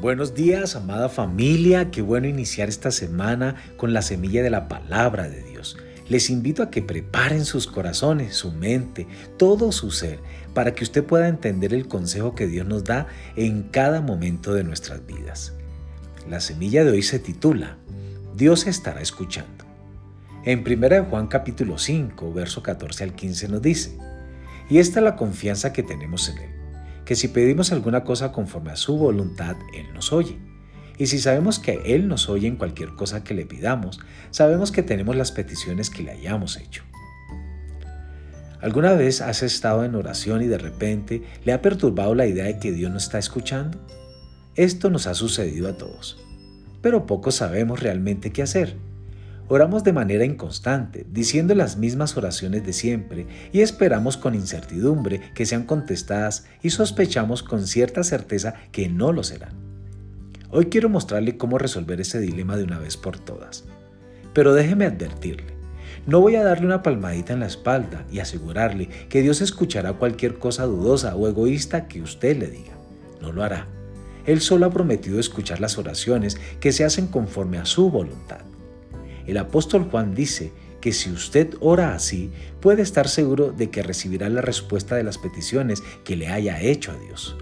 Buenos días, amada familia. Qué bueno iniciar esta semana con la semilla de la palabra de Dios. Les invito a que preparen sus corazones, su mente, todo su ser, para que usted pueda entender el consejo que Dios nos da en cada momento de nuestras vidas. La semilla de hoy se titula Dios estará escuchando. En 1 Juan capítulo 5, verso 14 al 15 nos dice, y esta es la confianza que tenemos en Él que si pedimos alguna cosa conforme a su voluntad, Él nos oye. Y si sabemos que Él nos oye en cualquier cosa que le pidamos, sabemos que tenemos las peticiones que le hayamos hecho. ¿Alguna vez has estado en oración y de repente le ha perturbado la idea de que Dios no está escuchando? Esto nos ha sucedido a todos, pero pocos sabemos realmente qué hacer. Oramos de manera inconstante, diciendo las mismas oraciones de siempre, y esperamos con incertidumbre que sean contestadas y sospechamos con cierta certeza que no lo serán. Hoy quiero mostrarle cómo resolver ese dilema de una vez por todas. Pero déjeme advertirle, no voy a darle una palmadita en la espalda y asegurarle que Dios escuchará cualquier cosa dudosa o egoísta que usted le diga. No lo hará. Él solo ha prometido escuchar las oraciones que se hacen conforme a su voluntad. El apóstol Juan dice que si usted ora así, puede estar seguro de que recibirá la respuesta de las peticiones que le haya hecho a Dios.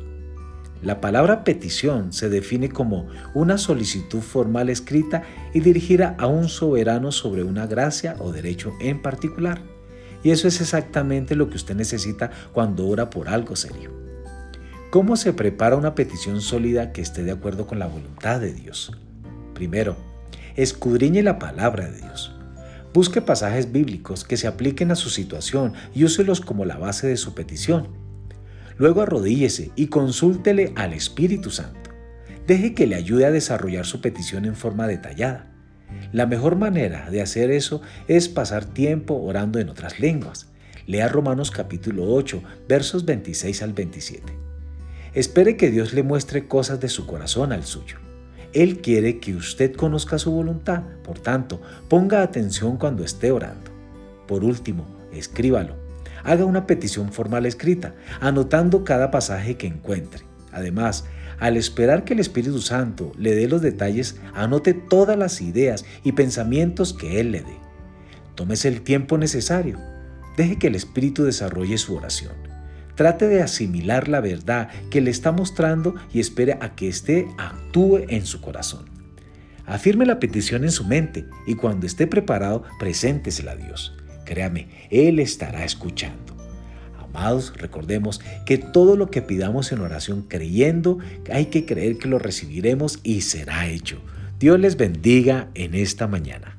La palabra petición se define como una solicitud formal escrita y dirigida a un soberano sobre una gracia o derecho en particular. Y eso es exactamente lo que usted necesita cuando ora por algo serio. ¿Cómo se prepara una petición sólida que esté de acuerdo con la voluntad de Dios? Primero, escudriñe la palabra de Dios. Busque pasajes bíblicos que se apliquen a su situación y úselos como la base de su petición. Luego arrodíllese y consúltele al Espíritu Santo. Deje que le ayude a desarrollar su petición en forma detallada. La mejor manera de hacer eso es pasar tiempo orando en otras lenguas. Lea Romanos capítulo 8, versos 26 al 27. Espere que Dios le muestre cosas de su corazón al suyo. Él quiere que usted conozca su voluntad, por tanto, ponga atención cuando esté orando. Por último, escríbalo. Haga una petición formal escrita, anotando cada pasaje que encuentre. Además, al esperar que el Espíritu Santo le dé los detalles, anote todas las ideas y pensamientos que Él le dé. Tómese el tiempo necesario. Deje que el Espíritu desarrolle su oración. Trate de asimilar la verdad que le está mostrando y espere a que éste actúe en su corazón. Afirme la petición en su mente y cuando esté preparado, preséntesela a Dios. Créame, Él estará escuchando. Amados, recordemos que todo lo que pidamos en oración creyendo, hay que creer que lo recibiremos y será hecho. Dios les bendiga en esta mañana.